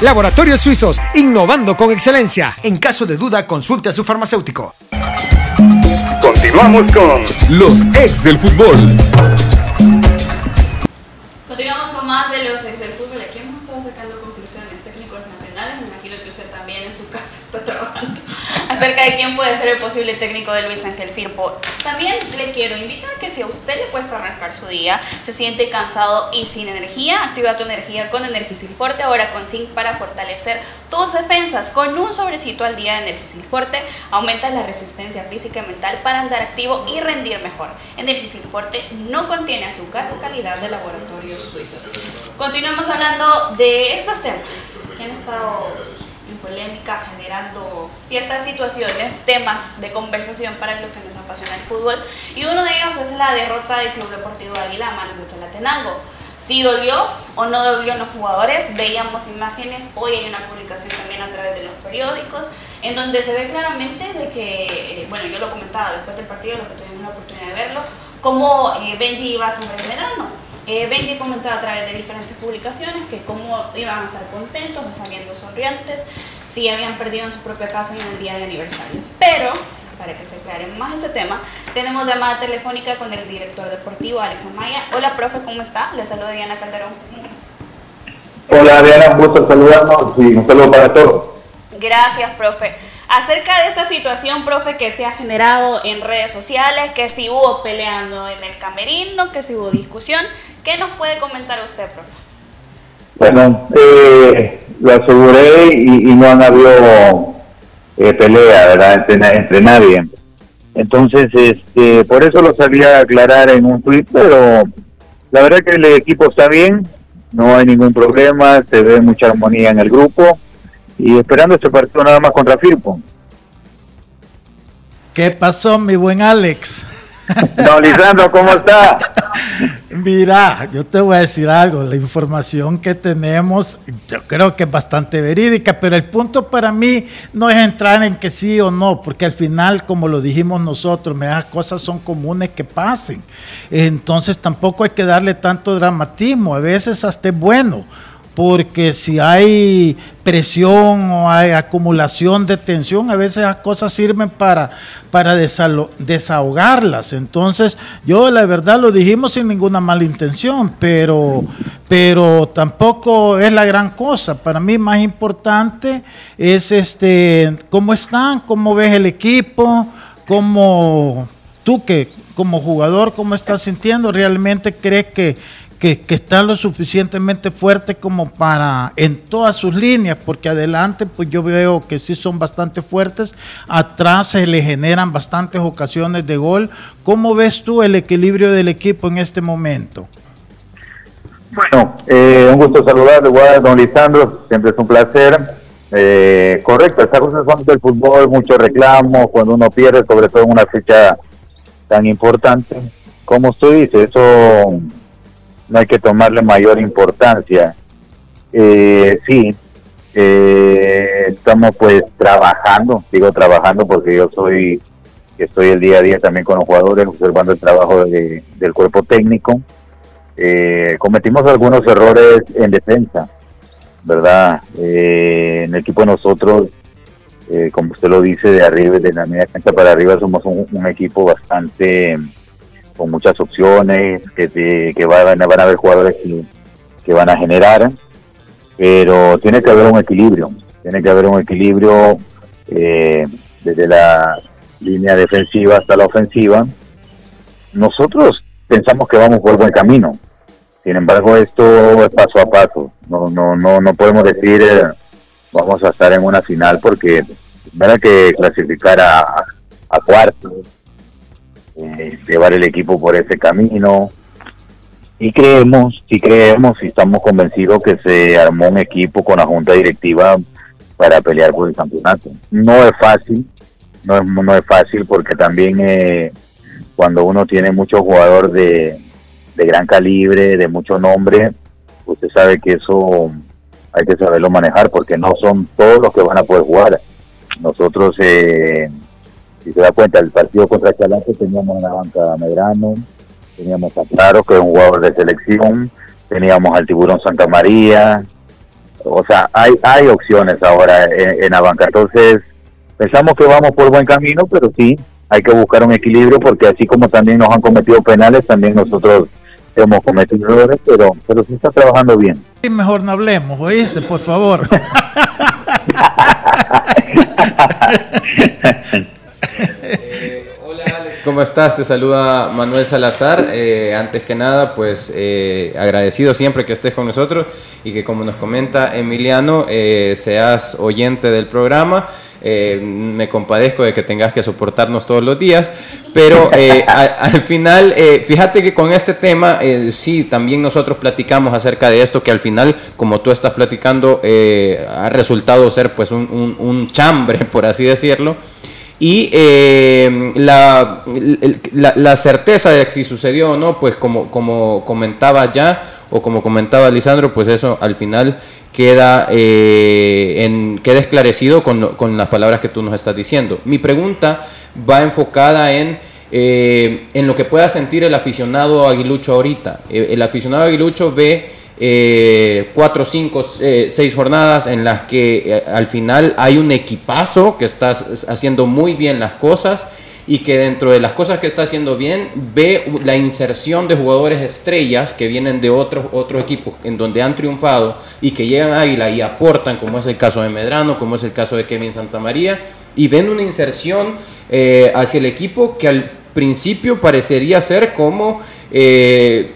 Laboratorios Suizos, innovando con excelencia. En caso de duda, consulte a su farmacéutico.
Continuamos con los ex del fútbol.
Continuamos con más de los ex del fútbol. Aquí hemos estado sacando conclusiones técnicos nacionales. Me imagino que usted también en su casa está trabajando acerca de quién puede ser el posible técnico de Luis Ángel Firpo. También le quiero invitar que si a usted le cuesta arrancar su día, se siente cansado y sin energía, activa tu energía con Energisil Forte, ahora con zinc para fortalecer tus defensas. Con un sobrecito al día de Energisil Forte, aumenta la resistencia física y mental para andar activo y rendir mejor. Energisil Forte no contiene azúcar, calidad de laboratorios suizos. Continuamos hablando de estos temas que han estado polémica, generando ciertas situaciones, temas de conversación para lo que nos apasiona el fútbol. Y uno de ellos es la derrota del Club Deportivo Águila a manos de Chalatenango. Si dolió o no dolió los jugadores, veíamos imágenes, hoy hay una publicación también a través de los periódicos, en donde se ve claramente de que, eh, bueno, yo lo comentaba después del partido, los que tuvimos la oportunidad de verlo, cómo eh, Benji iba sobre el verano. Eh, Benji comentaba a través de diferentes publicaciones que cómo iban a estar contentos, saliendo sonrientes, si habían perdido en su propia casa en el día de aniversario. Pero, para que se aclare más este tema, tenemos llamada telefónica con el director deportivo, Alex Amaya. Hola, profe, ¿cómo está? Le saluda Diana Calderón.
Hola, Diana, un gusto saludarnos y un saludo para todos.
Gracias, profe. Acerca de esta situación, profe, que se ha generado en redes sociales, que si hubo peleando en el camerino, que si hubo discusión, ¿qué nos puede comentar usted, profe?
Bueno, eh, lo aseguré y, no han habido eh, pelea, ¿verdad?, entre, nadie. Entonces, este, por eso lo sabía aclarar en un tweet, pero la verdad que el equipo está bien, no hay ningún problema, se ve mucha armonía en el grupo y esperando este partido nada más contra Firpo.
¿Qué pasó, mi buen Alex? <laughs>
Don Lisandro, ¿cómo está? <laughs>
Mira, yo te voy a decir algo, la información que tenemos yo creo que es bastante verídica, pero el punto para mí no es entrar en que sí o no, porque al final, como lo dijimos nosotros, las cosas son comunes que pasen. Entonces tampoco hay que darle tanto dramatismo, a veces hasta es bueno porque si hay presión o hay acumulación de tensión, a veces las cosas sirven para, para desahogarlas. Entonces, yo la verdad lo dijimos sin ninguna mala intención, pero, pero tampoco es la gran cosa. Para mí más importante es este cómo están, cómo ves el equipo, cómo tú que como jugador, cómo estás sintiendo, realmente crees que que, que está lo suficientemente fuerte como para en todas sus líneas, porque adelante pues yo veo que sí son bastante fuertes, atrás se le generan bastantes ocasiones de gol. ¿Cómo ves tú el equilibrio del equipo en este momento?
Bueno, eh, un gusto saludarle, don Lisandro, siempre es un placer. Eh, correcto, estas cosas son del fútbol, mucho reclamo, cuando uno pierde, sobre todo en una fecha tan importante. Como usted dice, eso no hay que tomarle mayor importancia. Eh, sí, eh, estamos pues trabajando, digo trabajando porque yo soy, estoy el día a día también con los jugadores, observando el trabajo del cuerpo técnico. Eh, cometimos algunos errores en defensa, ¿verdad? Eh, en el equipo de nosotros, como usted lo dice, de arriba, de la media cancha para arriba, somos un equipo bastante con muchas opciones, que, que van, a haber jugadores que, van a generar, pero tiene que haber un equilibrio, tiene que haber un equilibrio eh, desde la línea defensiva hasta la ofensiva. Nosotros pensamos que vamos por buen camino, sin embargo esto es paso a paso, no, no, no, no podemos decir eh, vamos a estar en una final porque tendrá que clasificar a, a cuartos eh, llevar el equipo por ese camino. Y creemos, y creemos y estamos convencidos que se armó un equipo con la junta directiva para pelear por el campeonato. No es fácil, no es, no es fácil porque también eh, cuando uno tiene muchos jugadores de, de gran calibre, de mucho nombre, usted sabe que eso hay que saberlo manejar porque no son todos los que van a poder jugar. Nosotros, eh, si se da cuenta, el partido contra Chalante teníamos en la banca Medrano, teníamos a Claro, que es un jugador de selección, teníamos al Tiburón Santa María, o sea, hay, hay opciones ahora en, en la banca. Entonces, pensamos que vamos por buen camino, pero sí, hay que buscar un equilibrio porque así como también nos han cometido penales, también nosotros hemos cometido errores, pero, pero sí está trabajando bien.
Mejor no hablemos, oíste, por favor. <laughs> <laughs>
¿Cómo estás? Te saluda Manuel Salazar. Eh, antes que nada, pues eh, agradecido siempre que estés con nosotros y que como nos comenta Emiliano, eh, seas oyente del programa. me compadezco de que tengas que soportarnos todos los días, pero al final, fíjate que con este tema, sí, también nosotros platicamos acerca de esto, que al final, como tú estás platicando, ha resultado ser pues un, un chambre, <laughs> por así decirlo y eh, la, la, certeza de si sucedió o no, pues como, como comentaba ya, o como comentaba Lisandro, pues eso al final queda, eh, en, queda esclarecido con, con, las palabras que tú nos estás diciendo. Mi pregunta va enfocada en, eh, en lo que pueda sentir el aficionado aguilucho ahorita. el aficionado aguilucho ve eh, cuatro, cinco, eh, seis jornadas en las que eh, al final hay un equipazo que está haciendo muy bien las cosas y que dentro de las cosas que está haciendo bien ve la inserción de jugadores estrellas que vienen de otros otros equipos en donde han triunfado y que llegan a Águila y aportan, como es el caso de Medrano, como es el caso de Kevin Santamaría, y ven una inserción hacia el equipo que al principio parecería ser como,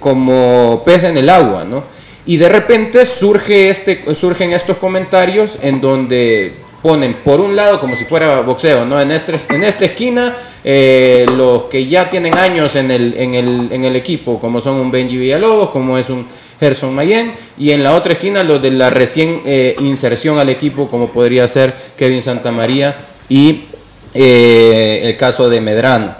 como pez en el agua, ¿no? Y de repente surge este, surgen estos comentarios en donde ponen por un lado como si fuera boxeo, ¿no? En, este, en esta esquina eh, los que ya tienen años en el, en, el, en el equipo, como son un Benji Villalobos, como es un Gerson Mayen, y en la otra esquina los de la recién eh, inserción al equipo, como podría ser Kevin Santamaría y eh, el caso de Medrano.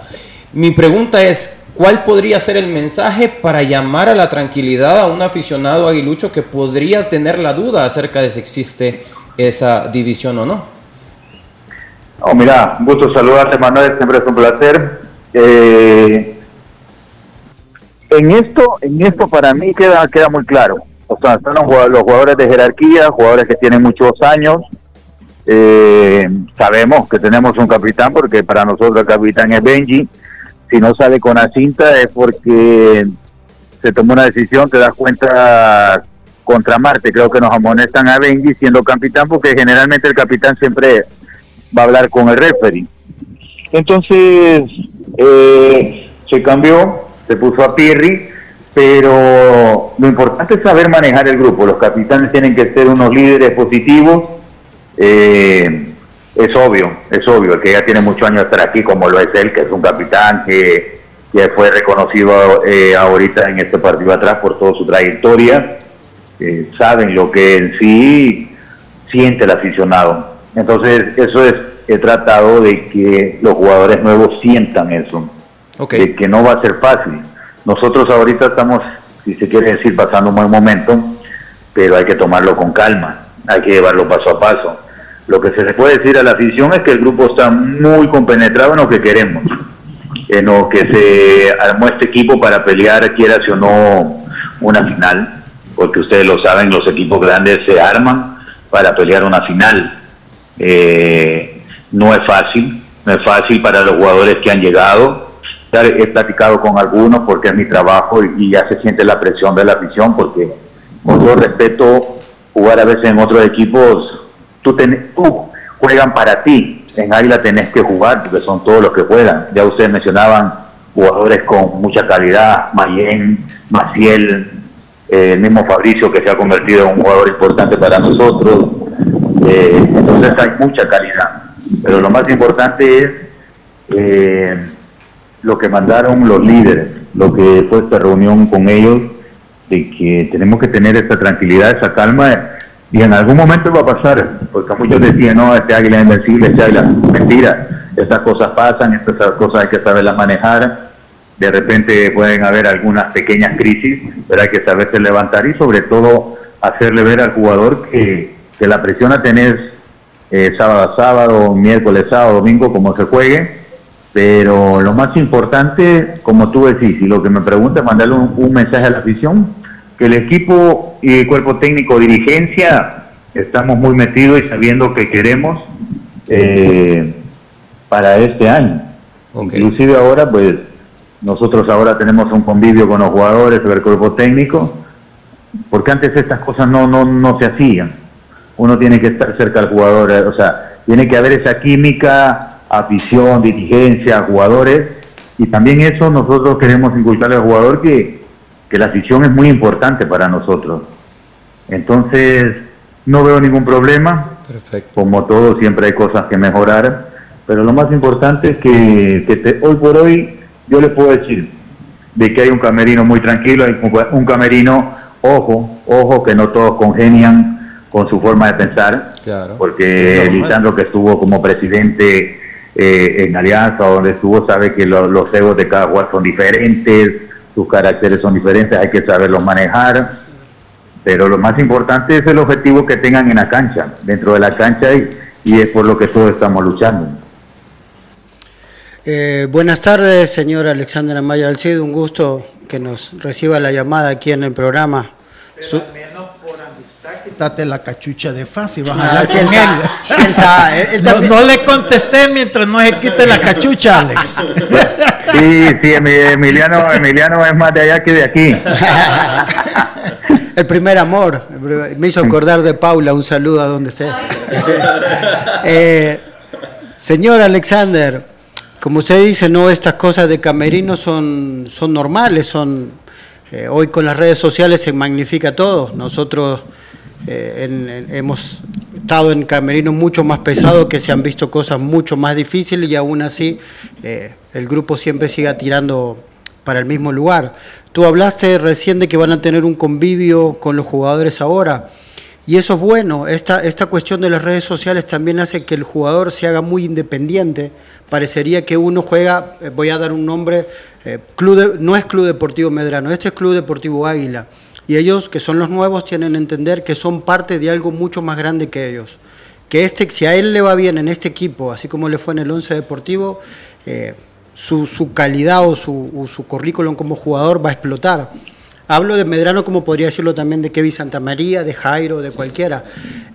Mi pregunta es, ¿Cuál podría ser el mensaje para llamar a la tranquilidad a un aficionado aguilucho que podría tener la duda acerca de si existe esa división o no?
Oh, mira, un gusto saludarte, Manuel, siempre es un placer. Eh, en esto, en esto para mí queda, queda muy claro. O sea, están los jugadores de jerarquía, jugadores que tienen muchos años. Eh, sabemos que tenemos un capitán, porque para nosotros el capitán es Benji si no sale con la cinta es porque se tomó una decisión, te das cuenta contra Marte, creo que nos amonestan a Benji siendo capitán, porque generalmente el capitán siempre va a hablar con el referee. Entonces, eh, se cambió, se puso a Pirri, pero lo importante es saber manejar el grupo. Los capitanes tienen que ser unos líderes positivos. Eh, es obvio, es obvio, que ya tiene muchos años de estar aquí, como lo es él, que es un capitán que, que fue reconocido eh, ahorita en este partido atrás por toda su trayectoria. Eh, saben lo que en sí siente el aficionado. Entonces, eso es, he tratado de que los jugadores nuevos sientan eso, de que no va a ser fácil. Nosotros ahorita estamos, si se quiere decir, pasando un buen momento, pero hay que tomarlo con calma, hay que llevarlo paso a paso lo que se le puede decir a la afición es que el grupo está muy compenetrado en lo que queremos, en lo que se armó este equipo para pelear, quiera o no, una final, porque ustedes lo saben, los equipos grandes se arman para pelear una final. Eh, no es fácil, no es fácil para los jugadores que han llegado. He platicado con algunos porque es mi trabajo y, ya se siente la presión de la afición porque, con todo respeto, jugar a veces en otros equipos tú, tú juegan para ti. En Águila tenés que jugar porque son todos los que juegan. Ya ustedes mencionaban jugadores con mucha calidad, Mayen, Maciel, eh, el mismo Fabricio que se ha convertido en un jugador importante para nosotros. Eh, entonces hay mucha calidad. Pero lo más importante es eh, lo que mandaron los líderes, lo que fue esta reunión con ellos, de que tenemos que tener esta tranquilidad, esa calma y en algún momento va a pasar, porque muchos decían, no, este águila es invencible, este águila, mentira, estas cosas pasan, estas cosas hay que saberlas manejar, de repente pueden haber algunas pequeñas crisis, pero hay que saberse levantar y sobre todo hacerle ver al jugador que, que la presión a tener eh, sábado a sábado, miércoles, sábado, domingo, como se juegue, pero lo más importante, como tú decís, y lo que me pregunta es mandarle un, mensaje a la afición, que el equipo y el cuerpo técnico, dirigencia, estamos muy metidos y sabiendo que queremos eh, para este año. Inclusive ahora, pues, nosotros ahora tenemos un convivio con los jugadores, el cuerpo técnico, porque antes estas cosas no, no, no se hacían. Uno tiene que estar cerca del jugador, eh, o sea, tiene que haber esa química, afición, dirigencia, jugadores, y también eso nosotros queremos inculcarle al jugador que, que la afición es muy importante para nosotros. Entonces, no veo ningún problema. Perfecto. Como todo, siempre hay cosas que mejorar, pero lo más importante es que, hoy por hoy yo le puedo decir de que hay un camerino muy tranquilo, hay un camerino, ojo, ojo, que no todos congenian con su forma de pensar, porque Lisandro que estuvo como presidente eh, en Alianza, donde estuvo, sabe que los egos de cada jugador son diferentes, sus caracteres son diferentes, hay que saberlos manejar, pero lo más importante es el objetivo que tengan en la cancha, dentro de la cancha, y, y es por lo que todos estamos luchando.
Eh, buenas tardes, señor Alexander Amaya Alcido. Un gusto que nos reciba la llamada aquí en el programa.
Pero al menos por amistad, quítate la cachucha de fácil, vas a ah, él. no, le contesté mientras no se quite la cachucha, Alex.
Sí, sí, Emiliano, Emiliano es más de allá que de aquí. <laughs>
El primer amor. Me hizo acordar de Paula. Un saludo a donde esté. Eh, señor Alexander, como usted dice, no, estas cosas de camerino son, son normales, son eh, hoy con las redes sociales se magnifica todo. Nosotros eh, hemos estado en camerinos mucho más pesados, que se han visto cosas mucho más difíciles y aún así eh, el grupo siempre sigue tirando para el mismo lugar. Tú hablaste recién de que van a tener un convivio con los jugadores ahora. Y eso es bueno, esta, esta cuestión de las redes sociales también hace que el jugador se haga muy independiente. Parecería que uno juega, eh, voy a dar un nombre, club no es Club Deportivo Medrano, este es Club Deportivo Águila. Y ellos, que son los nuevos, tienen que entender que son parte de algo mucho más grande que ellos. Que este, si a él le va bien en este equipo, así como le fue en el Once Deportivo, eh, su, su, calidad o su, su currículum como jugador va a explotar. Hablo de Medrano como podría decirlo también de Kevin Santamaría, de Jairo, de cualquiera.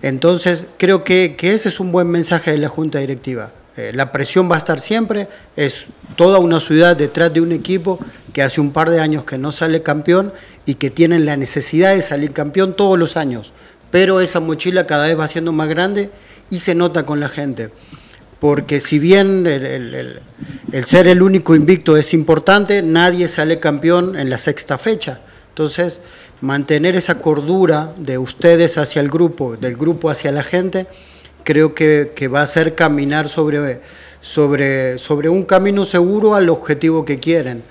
Entonces, creo que, ese es un buen mensaje de la Junta Directiva. Eh, la presión va a estar siempre, es toda una ciudad detrás de un equipo que hace un par de años que no sale campeón y que tienen la necesidad de salir campeón todos los años. Pero esa mochila cada vez va siendo más grande y se nota con la gente. Porque si bien el ser el único invicto es importante, nadie sale campeón en la sexta fecha. Entonces, mantener esa cordura de ustedes hacia el grupo, del grupo hacia la gente, creo que, va a ser caminar sobre, sobre, sobre un camino seguro al objetivo que quieren.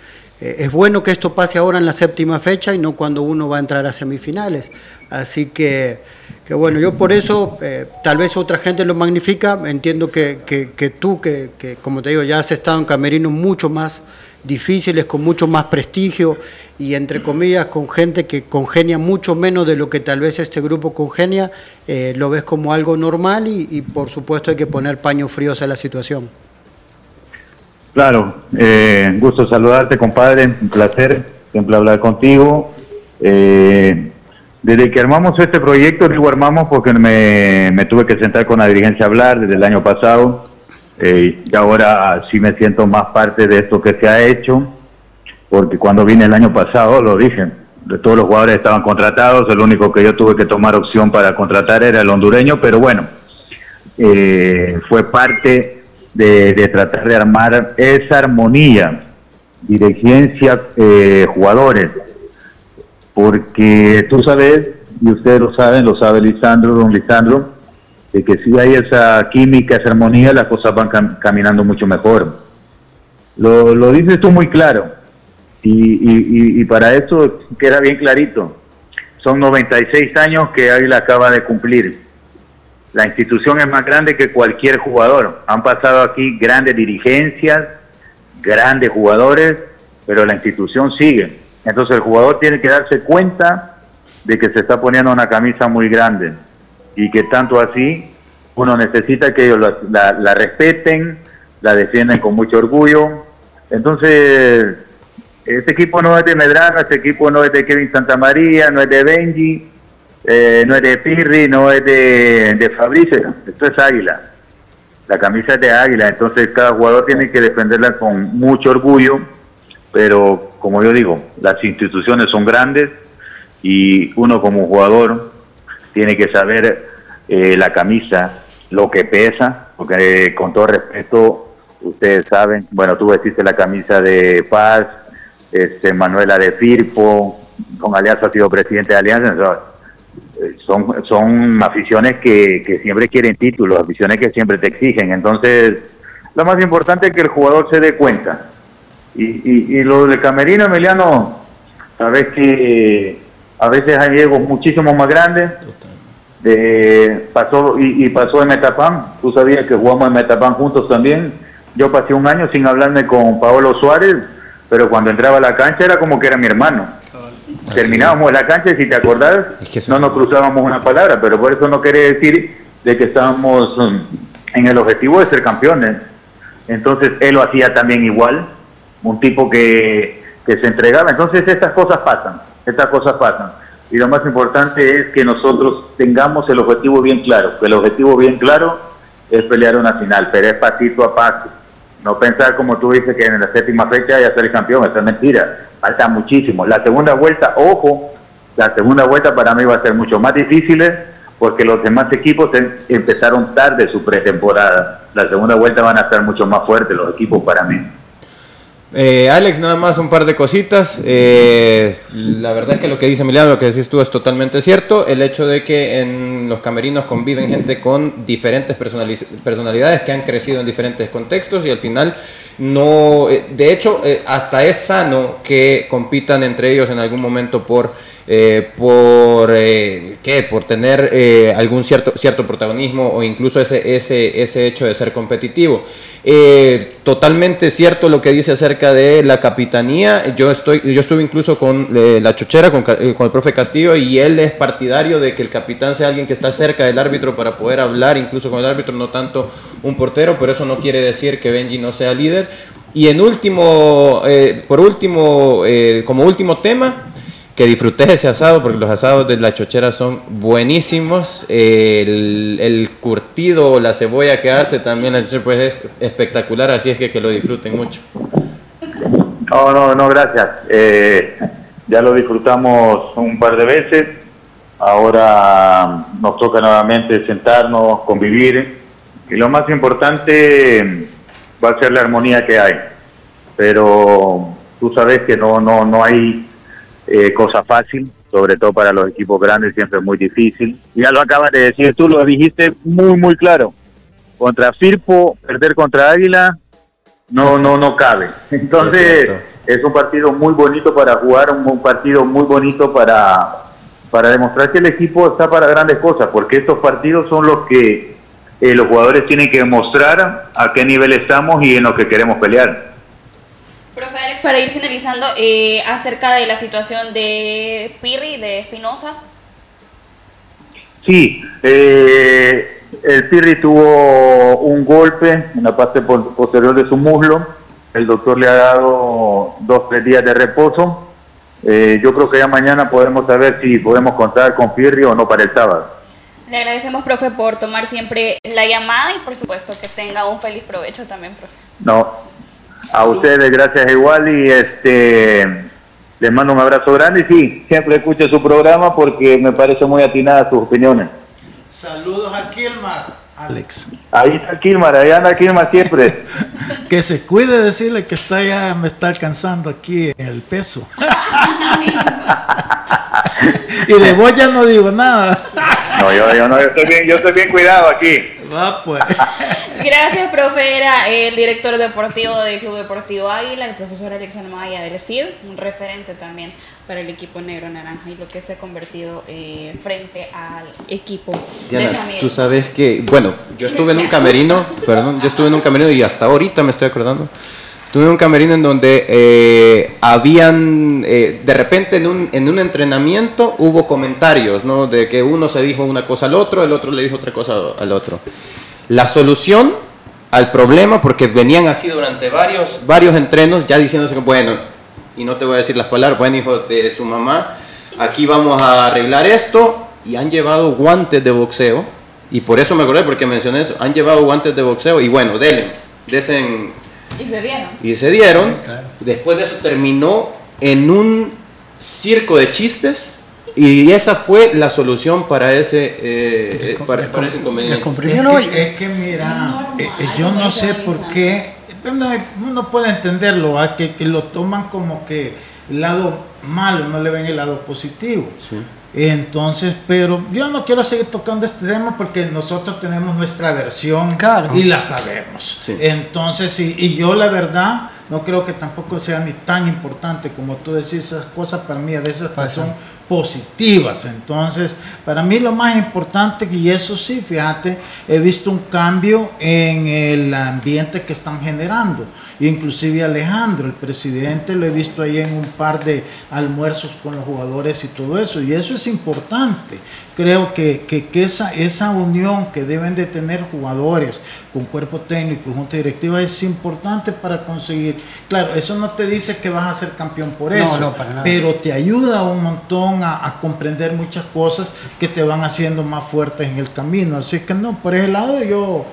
Eh, es bueno que esto pase ahora en la séptima fecha y no cuando uno va a entrar a semifinales. Así que, que bueno, yo por eso, eh, tal vez otra gente lo magnifica, entiendo que, que, tú, que, que, como te digo, ya has estado en camerinos mucho más difíciles, con mucho más prestigio y entre comillas con gente que congenia mucho menos de lo que tal vez este grupo congenia, eh, lo ves como algo normal y, por supuesto hay que poner paños fríos a la situación.
Claro, eh, gusto saludarte compadre, un placer siempre hablar contigo. Eh, desde que armamos este proyecto, digo armamos porque me, me tuve que sentar con la dirigencia a hablar desde el año pasado eh, y ahora sí me siento más parte de esto que se ha hecho, porque cuando vine el año pasado, lo dije, todos los jugadores estaban contratados, el único que yo tuve que tomar opción para contratar era el hondureño, pero bueno, eh, fue parte de, tratar de armar esa armonía, dirigencia, eh, jugadores, porque tú sabes, y ustedes lo saben, lo sabe Lisandro, don Lisandro, de que si hay esa química, esa armonía, las cosas van caminando mucho mejor. Lo, lo, dices tú muy claro, y, y, para eso queda bien clarito. Son 96 años que Águila acaba de cumplir. La institución es más grande que cualquier jugador. Han pasado aquí grandes dirigencias, grandes jugadores, pero la institución sigue. Entonces el jugador tiene que darse cuenta de que se está poniendo una camisa muy grande y que tanto así uno necesita que ellos la, respeten, la defiendan con mucho orgullo. Entonces, este equipo no es de Medrano, este equipo no es de Kevin Santamaría, no es de Benji, eh, no es de Pirri, no es de, de Fabricio, esto es Águila. La camisa es de Águila, entonces cada jugador tiene que defenderla con mucho orgullo, pero como yo digo, las instituciones son grandes y uno como jugador tiene que saber eh, la camisa, lo que pesa, porque eh, con todo respeto, ustedes saben, bueno, tú vestiste la camisa de Paz, este, Manuela de Firpo, con Alianza ha sido presidente de Alianza, eh, son, son aficiones que, que siempre quieren títulos, aficiones que siempre te exigen, entonces lo más importante es que el jugador se dé cuenta. Y, y, y lo del camerino, Emiliano, sabes que a veces hay egos muchísimo más grandes. pasó y, pasó en Metapan, tú sabías que jugamos en Metapan juntos también. Yo pasé un año sin hablarme con Paolo Suárez, pero cuando entraba a la cancha era como que era mi hermano. Terminábamos la cancha y si te acordás, no nos cruzábamos una palabra, pero por eso no quiere decir de que estábamos um, en el objetivo de ser campeones. Entonces él lo hacía también igual, un tipo que, que se entregaba. Entonces estas cosas pasan estas cosas pasan. Y lo más importante es que nosotros tengamos el objetivo bien claro, que el objetivo bien claro es pelear una final, pero es pasito a paso. No pensar como tú dices que en la séptima fecha ya ser el campeón, eso es mentira, falta muchísimo. La segunda vuelta, ojo, la segunda vuelta para mí va a ser mucho más difícil porque los demás equipos em, empezaron tarde su pretemporada. La segunda vuelta van a estar mucho más fuertes los equipos para mí.
Eh, Alex, nada más un par de cositas. Eh, la verdad es que lo que dice Emiliano, lo que decís tú es totalmente cierto. El hecho de que en los camerinos conviven gente con diferentes personalidades que han crecido en diferentes contextos y al final no, eh, de hecho, hasta es sano que compitan entre ellos en algún momento por por, ¿qué? por tener algún cierto, cierto protagonismo o incluso ese, ese, ese hecho de ser competitivo. totalmente cierto lo que dice acerca de la capitanía. Yo, estoy, yo estuve incluso con la chochera, con, con, el profe Castillo, y él es partidario de que el capitán sea alguien que está cerca del árbitro para poder hablar incluso con el árbitro, no tanto un portero, pero eso no quiere decir que Benji no sea líder. Y en último, por último, como último tema, que disfrutes ese asado, porque los asados de la chochera son buenísimos. El, el curtido o la cebolla que hace también la chochera pues es espectacular, así es que que lo disfruten mucho.
No, no, no, gracias. Eh, ya lo disfrutamos un par de veces. Ahora nos toca nuevamente sentarnos, convivir. Y lo más importante va a ser la armonía que hay. Pero tú sabes que no, no, no hay eh, cosa fácil, sobre todo para los equipos grandes, siempre es muy difícil. Ya lo acabas de decir, tú lo dijiste muy, muy claro. Contra Firpo, perder contra Águila, no, <laughs> no, no cabe. Entonces, es, un partido muy bonito para jugar, un, partido muy bonito para, para demostrar que el equipo está para grandes cosas, porque estos partidos son los que eh, los jugadores tienen que demostrar a qué nivel estamos y en lo que queremos pelear.
Profe Alex, para ir finalizando, eh, acerca de la situación de Pirri, de Espinosa.
Sí, eh, el Pirri tuvo un golpe en la parte posterior de su muslo. El doctor le ha dado dos, tres días de reposo. Eh, yo creo que ya mañana podemos saber si podemos contar con Pirri o no para el sábado.
Le agradecemos, profe, por tomar siempre la llamada y por supuesto que tenga un feliz provecho también, profe.
No, a ustedes, gracias igual y este les mando un abrazo grande y sí, siempre escucho su programa porque me parece muy atinada sus opiniones.
Saludos a Kilmar, Alex.
Ahí está Kilmar, ahí anda Kilmar siempre. <laughs>
que se cuide decirle que está ya me está alcanzando aquí el peso. <laughs> y de vos ya no digo nada.
no, yo, yo no, yo estoy bien, yo estoy bien cuidado aquí.
Va pues. <laughs>
Gracias, profe. Era el director deportivo del Club Deportivo Águila, el profesor Alexander Maya del CID, un referente también para el equipo negro naranja y lo que se ha convertido eh, frente al equipo
Diana, Tú sabes que, bueno, yo estuve en un <laughs> camerino, perdón, yo estuve en un camerino y hasta ahorita me estoy acordando Tuve un camerino en donde eh, habían, eh, de repente en un, en un entrenamiento hubo comentarios, ¿no? De que uno se dijo una cosa al otro, el otro le dijo otra cosa al otro. La solución al problema, porque venían así durante varios, entrenos, ya diciéndose bueno, y no te voy a decir las palabras, bueno, hijo de su mamá, aquí vamos a arreglar esto, y han llevado guantes de boxeo, y por eso me acordé, porque mencioné eso, han llevado guantes de boxeo, y bueno, denle, desen
y se dieron.
Y se dieron. Después de eso terminó en un circo de chistes. Y esa fue la solución para ese, eh, para, ese inconveniente.
Es que, es que mira, eh, eh, yo no sé por qué, uno puede entenderlo, que, que, lo toman como que el lado malo, no le ven el lado positivo. Sí. Entonces, pero yo no quiero seguir tocando este tema porque nosotros tenemos nuestra versión y la sabemos. Entonces, y, y, yo la verdad no creo que tampoco sea ni tan importante como tú decís, esas cosas para mí a veces son positivas. Entonces, para mí lo más importante, y eso sí, fíjate, he visto un cambio en el ambiente que están generando inclusive Alejandro, el presidente, lo he visto ahí en un par de almuerzos con los jugadores y todo eso, y eso es importante. Creo que, que, esa, esa unión que deben de tener jugadores con cuerpo técnico y junta directiva es importante para conseguir. Claro, eso no te dice que vas a ser campeón por eso, pero te ayuda un montón a, a comprender muchas cosas que te van haciendo más fuertes en el camino. Así que no, por ese lado yo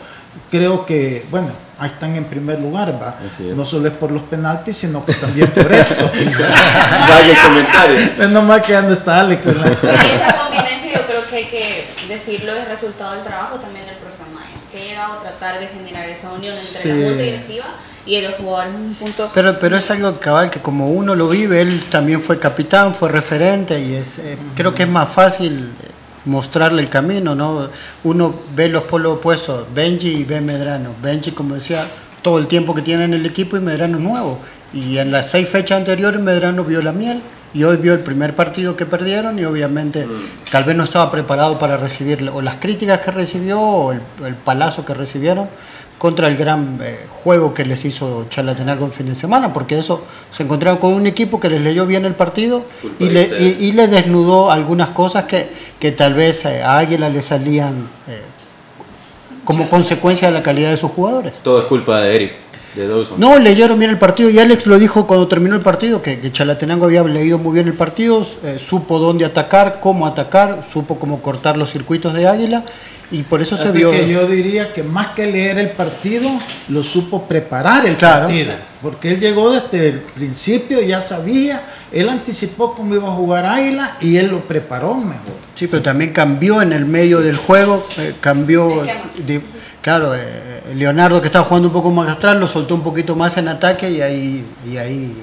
creo que, bueno, ahí están en primer lugar, va. No solo es por los penaltis, sino que también por <laughs> esto.
Vaya comentario. <laughs>
Menos mal que anda está Alex.
esa convivencia yo creo que hay que decirlo es resultado del trabajo también del profe Maya, que ha llegado a tratar de generar esa unión entre la junta directiva y el jugador un punto.
Pero, pero es algo cabal que como uno lo vive, él también fue capitán, fue referente y es, eh, creo que es más fácil mostrarle el camino, ¿no? Uno ve los polos opuestos, Benji y ve Medrano. Benji, como decía, todo el tiempo que tiene en el equipo y Medrano nuevo. Y en las seis fechas anteriores Medrano vio la miel y hoy vio el primer partido que perdieron y obviamente mm. tal vez no estaba preparado para recibir o las críticas que recibió o el, el palazo que recibieron contra el gran eh, juego que les hizo Chalatenango en fin de semana, porque eso se encontraron con un equipo que les leyó bien el partido y le, y, le, desnudó algunas cosas que, que tal vez eh, a Águila le salían eh, como consecuencia de la calidad de sus jugadores.
Todo es culpa de Eric. De
no, leyeron bien el partido y Alex lo dijo cuando terminó el partido, que, que Chalatenango había leído muy bien el partido, supo dónde atacar, cómo atacar, supo cómo cortar los circuitos de Águila y por eso se vio.
Que yo diría que más que leer el partido, lo supo preparar el partido. Porque él llegó desde el principio, ya sabía, él anticipó cómo iba a jugar Águila y él lo preparó mejor.
Sí, pero también cambió en el medio del juego, eh, cambió. De, claro, eh, Leonardo que estaba jugando un poco más atrás, lo soltó un poquito más en ataque y ahí, y ahí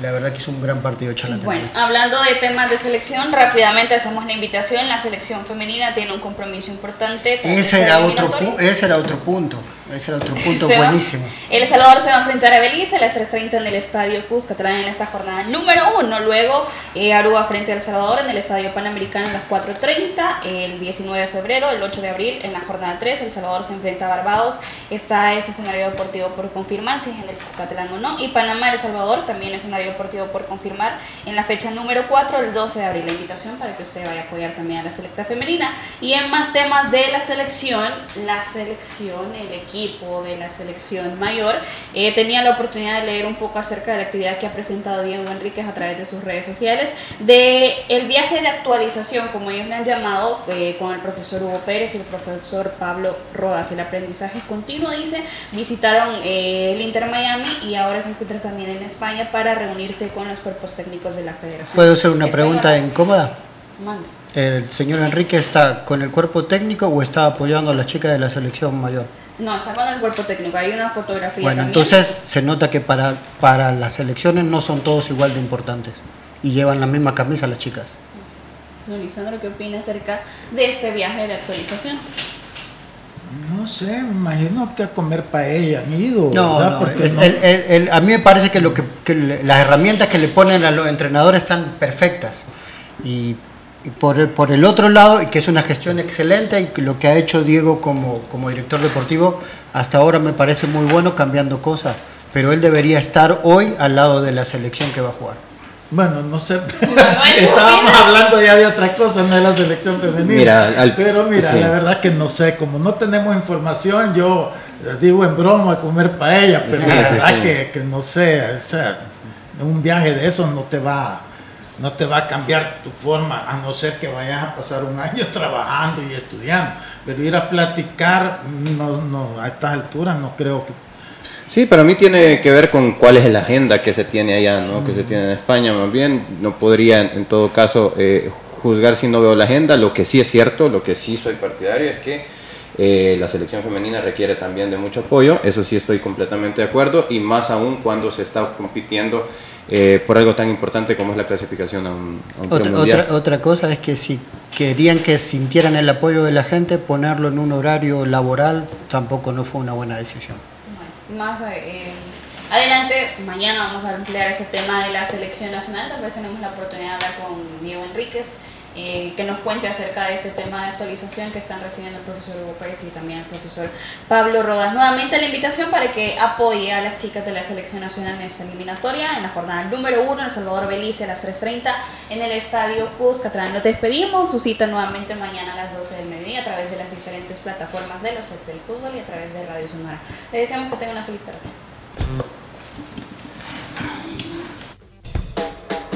la verdad que hizo un gran partido Chalate.
Bueno, hablando de temas de selección, rápidamente hacemos la invitación. La selección femenina tiene un compromiso importante.
Ese era, otro, ese era otro punto. Ese era otro punto buenísimo.
El Salvador se va a enfrentar a Belice a las 3.30 en el Estadio Cuscatlán en esta jornada número uno. Luego eh, Aruba frente al Salvador en el Estadio Panamericano a las 4.30. El 19 de febrero, el 8 de abril en la jornada 3, El Salvador se enfrenta a Barbados. Está ese escenario deportivo por confirmar si es en el Cuscatlán o no. Y Panamá, El Salvador, también escenario deportivo por confirmar en la fecha número 4, el 12 de abril. La invitación para que usted vaya a apoyar también a la selecta femenina. Y en más temas de la selección, la selección, el equipo de la selección mayor, eh, tenía la oportunidad de leer un poco acerca de la actividad que ha presentado Diego Enríquez a través de sus redes sociales, de el viaje de actualización, como ellos le han llamado, eh, con el profesor Hugo Pérez y el profesor Pablo Rodas. El aprendizaje es continuo, dice, visitaron eh, el Inter Miami y ahora se encuentran también en España para reunirse con los cuerpos técnicos de la federación.
¿Puedo hacer una pregunta incómoda? ¿El señor Enrique está con el cuerpo técnico o está apoyando a las chicas de la selección mayor?
No, está con el cuerpo técnico, hay una fotografía.
Bueno, entonces se nota que para, para las elecciones no son todos igual de importantes y llevan la misma camisa las chicas.
Don Lisandro, ¿qué opina acerca de este viaje de actualización?
No sé, me imagino que a comer paella han ido.
No, no, a mí me parece que, lo que, que, las herramientas que le ponen a los entrenadores están perfectas. Y por el, por el otro lado, y que es una gestión excelente, y que lo que ha hecho Diego como, como director deportivo, hasta ahora me parece muy bueno cambiando cosas. pero él debería estar hoy al lado de la selección que va a jugar.
Bueno, no sé. <laughs> <laughs> Estábamos hablando ya de otra cosa, no de la selección femenina. pero mira, la verdad que no sé, como no tenemos información, yo digo en broma comer paella, pero la verdad que, que, no sé, o sea, un viaje de eso no te va no te va a cambiar tu forma, a no ser que vayas a pasar un año <laughs> trabajando y estudiando. Pero ir a platicar, no, no, a estas alturas no creo que...
Sí, para mí tiene que ver con cuál es la agenda que se tiene allá, ¿no? que se tiene en España. Más bien, no podría en todo caso eh, juzgar si no veo la agenda. Lo que sí es cierto, lo que sí soy partidario es que eh, la selección femenina requiere también de mucho apoyo, eso sí estoy completamente de acuerdo, y más aún cuando se está compitiendo eh, por algo tan importante como es la clasificación a un,
otra, otra, otra, cosa es que si querían que sintieran el apoyo de la gente, ponerlo en un horario laboral tampoco no fue una buena decisión.
más eh, adelante, mañana vamos a emplear ese tema de la selección nacional, tal vez tenemos la oportunidad de hablar con Diego Enríquez eh, que nos cuente acerca de este tema de actualización que están recibiendo el profesor Hugo Pérez y también el profesor Pablo Rodas. Nuevamente la invitación para que apoye a las chicas de la selección nacional en esta eliminatoria, en la jornada número uno, en El Salvador Belice a las 3.30 en el Estadio Cuscatlán. Nos despedimos, su cita nuevamente mañana a las 12 del mediodía a través de las diferentes plataformas de los ex del fútbol y a través de Radio Sonora. Le deseamos que tenga una feliz tarde.